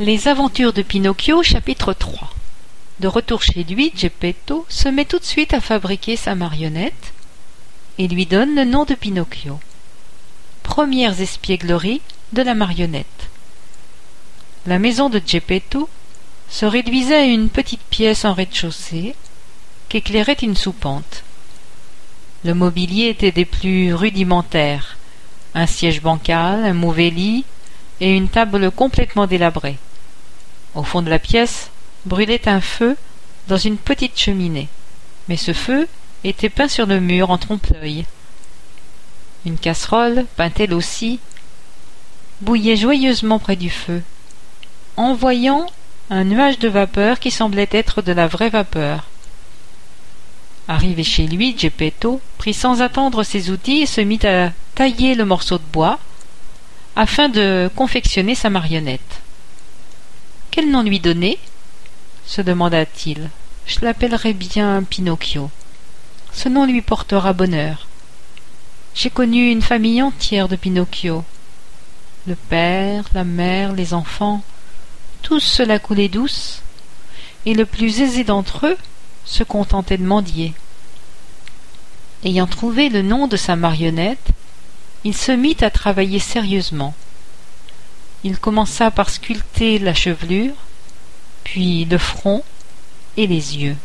Les aventures de Pinocchio chapitre 3 De retour chez lui, Geppetto se met tout de suite à fabriquer sa marionnette et lui donne le nom de Pinocchio. Premières espiègleries de la marionnette. La maison de Geppetto se réduisait à une petite pièce en rez-de-chaussée qu'éclairait une soupente. Le mobilier était des plus rudimentaires. Un siège bancal, un mauvais lit, et une table complètement délabrée. Au fond de la pièce brûlait un feu dans une petite cheminée, mais ce feu était peint sur le mur en trompe-l'œil. Une casserole, peinte elle aussi, bouillait joyeusement près du feu, envoyant un nuage de vapeur qui semblait être de la vraie vapeur. Arrivé chez lui, Geppetto prit sans attendre ses outils et se mit à tailler le morceau de bois afin de confectionner sa marionnette. Quel nom lui donner? se demanda-t-il. Je l'appellerai bien Pinocchio. Ce nom lui portera bonheur. J'ai connu une famille entière de Pinocchio. Le père, la mère, les enfants, tous cela coulait douce, et le plus aisé d'entre eux se contentait de mendier. Ayant trouvé le nom de sa marionnette, il se mit à travailler sérieusement. Il commença par sculpter la chevelure, puis le front et les yeux.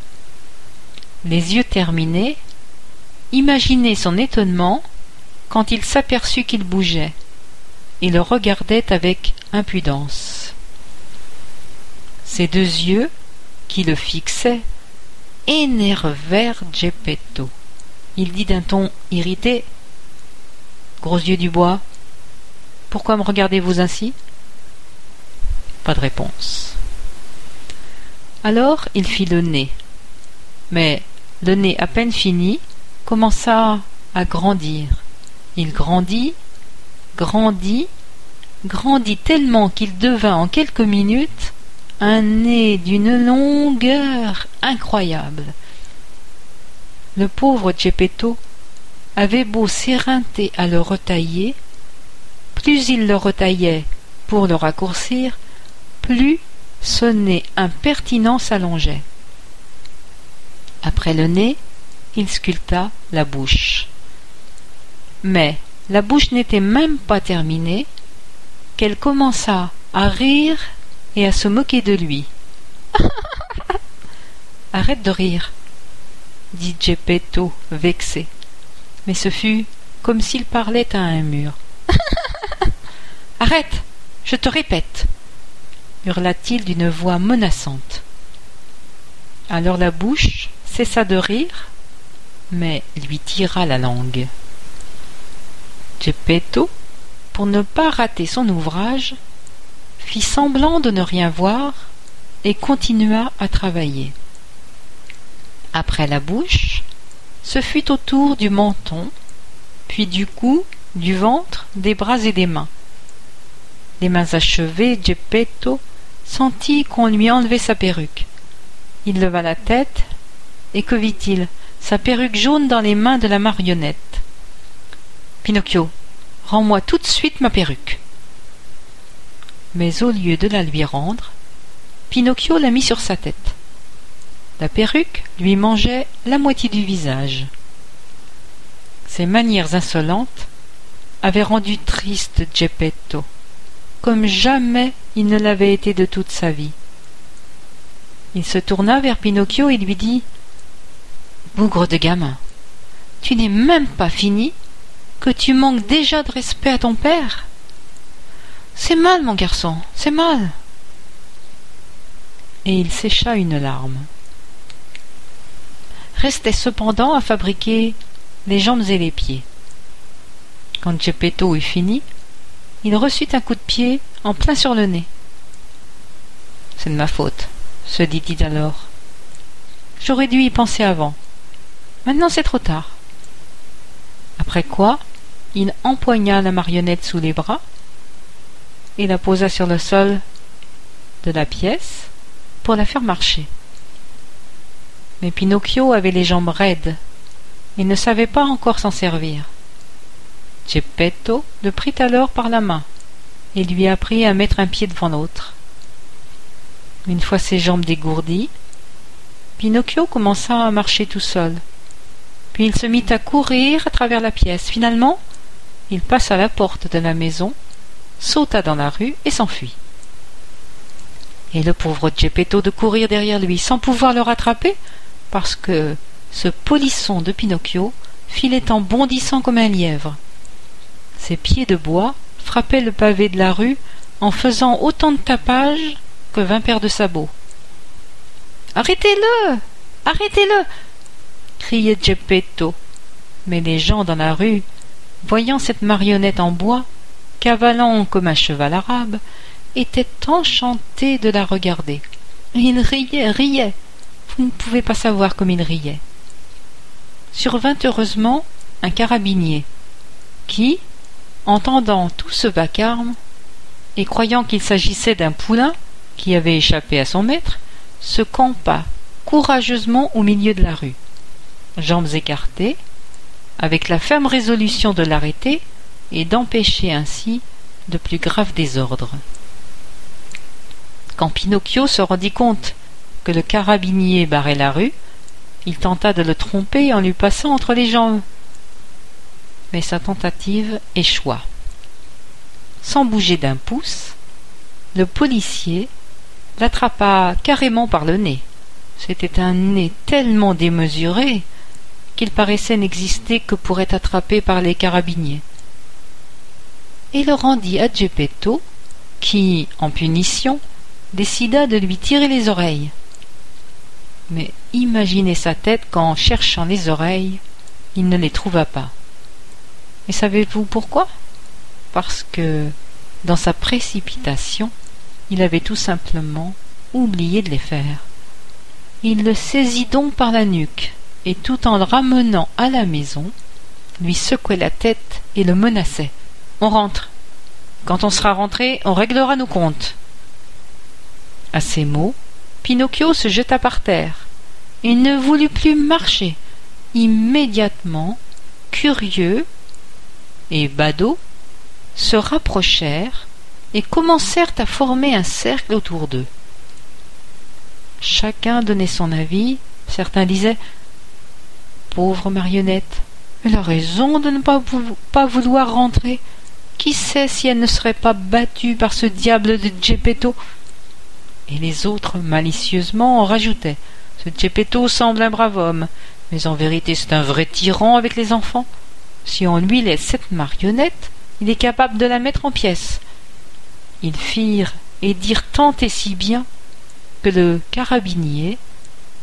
Les yeux terminés, imaginez son étonnement quand il s'aperçut qu'il bougeait et le regardait avec impudence. Ses deux yeux, qui le fixaient, énervèrent Geppetto. Il dit d'un ton irrité Gros yeux du bois, pourquoi me regardez-vous ainsi? Pas de réponse. Alors il fit le nez. Mais le nez à peine fini commença à grandir. Il grandit, grandit, grandit tellement qu'il devint en quelques minutes un nez d'une longueur incroyable. Le pauvre Geppetto avait beau s'éreinter à le retailler, plus il le retaillait pour le raccourcir, plus ce nez impertinent s'allongeait. Après le nez, il sculpta la bouche. Mais la bouche n'était même pas terminée qu'elle commença à rire et à se moquer de lui. Arrête de rire, dit Geppetto, vexé mais ce fut comme s'il parlait à un mur. Arrête. Je te répète. hurla-t-il d'une voix menaçante. Alors la bouche cessa de rire, mais lui tira la langue. Geppetto, pour ne pas rater son ouvrage, fit semblant de ne rien voir et continua à travailler. Après la bouche, ce fut au tour du menton, puis du cou, du ventre, des bras et des mains. Les mains achevées, Geppetto sentit qu'on lui enlevait sa perruque. Il leva la tête, et que vit-il? Sa perruque jaune dans les mains de la marionnette. Pinocchio, rends-moi tout de suite ma perruque. Mais au lieu de la lui rendre, Pinocchio la mit sur sa tête. La perruque lui mangeait la moitié du visage. Ses manières insolentes avaient rendu triste Geppetto, comme jamais il ne l'avait été de toute sa vie. Il se tourna vers Pinocchio et lui dit Bougre de gamin, tu n'es même pas fini que tu manques déjà de respect à ton père C'est mal, mon garçon, c'est mal. Et il sécha une larme restait cependant à fabriquer les jambes et les pieds. Quand Geppetto eut fini, il reçut un coup de pied en plein sur le nez. C'est de ma faute, se dit-il alors. J'aurais dû y penser avant. Maintenant c'est trop tard. Après quoi, il empoigna la marionnette sous les bras et la posa sur le sol de la pièce pour la faire marcher. Mais Pinocchio avait les jambes raides et ne savait pas encore s'en servir. Geppetto le prit alors par la main et lui apprit à mettre un pied devant l'autre. Une fois ses jambes dégourdies, Pinocchio commença à marcher tout seul. Puis il se mit à courir à travers la pièce. Finalement, il passa la porte de la maison, sauta dans la rue et s'enfuit. Et le pauvre Geppetto de courir derrière lui sans pouvoir le rattraper, parce que ce polisson de Pinocchio filait en bondissant comme un lièvre. Ses pieds de bois frappaient le pavé de la rue en faisant autant de tapage que vingt paires de sabots. Arrêtez-le Arrêtez-le criait Geppetto. Mais les gens dans la rue, voyant cette marionnette en bois, cavalant comme un cheval arabe, étaient enchantés de la regarder. Ils riaient, riaient. Vous ne pouvez pas savoir comme ils riaient. Survint heureusement un carabinier, qui, entendant tout ce vacarme, et croyant qu'il s'agissait d'un poulain qui avait échappé à son maître, se campa courageusement au milieu de la rue, jambes écartées, avec la ferme résolution de l'arrêter et d'empêcher ainsi de plus graves désordres. Quand Pinocchio se rendit compte que le carabinier barrait la rue, il tenta de le tromper en lui passant entre les jambes. Mais sa tentative échoua. Sans bouger d'un pouce, le policier l'attrapa carrément par le nez. C'était un nez tellement démesuré qu'il paraissait n'exister que pour être attrapé par les carabiniers. Et le rendit à Geppetto, qui, en punition, décida de lui tirer les oreilles. Mais imaginez sa tête quand, cherchant les oreilles, il ne les trouva pas. Et savez-vous pourquoi? Parce que, dans sa précipitation, il avait tout simplement oublié de les faire. Il le saisit donc par la nuque, et tout en le ramenant à la maison, lui secouait la tête et le menaçait. On rentre. Quand on sera rentré, on réglera nos comptes. À ces mots, Pinocchio se jeta par terre. Il ne voulut plus marcher. Immédiatement, curieux et badauds se rapprochèrent et commencèrent à former un cercle autour d'eux. Chacun donnait son avis, certains disaient Pauvre marionnette, elle a raison de ne pas, pas vouloir rentrer. Qui sait si elle ne serait pas battue par ce diable de Geppetto? Et les autres, malicieusement, en rajoutaient Ce Geppetto semble un brave homme, mais en vérité c'est un vrai tyran avec les enfants. Si on lui laisse cette marionnette, il est capable de la mettre en pièces. Ils firent et dirent tant et si bien que le carabinier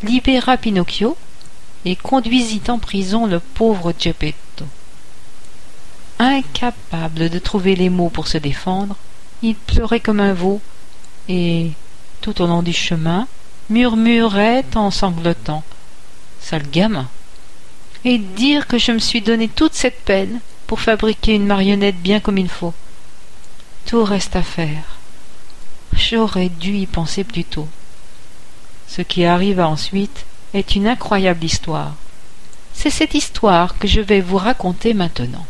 libéra Pinocchio et conduisit en prison le pauvre Geppetto. Incapable de trouver les mots pour se défendre, il pleurait comme un veau et, tout au long du chemin, murmurait en sanglotant Sale gamin Et dire que je me suis donné toute cette peine pour fabriquer une marionnette bien comme il faut. Tout reste à faire. J'aurais dû y penser plus tôt. Ce qui arriva ensuite est une incroyable histoire. C'est cette histoire que je vais vous raconter maintenant.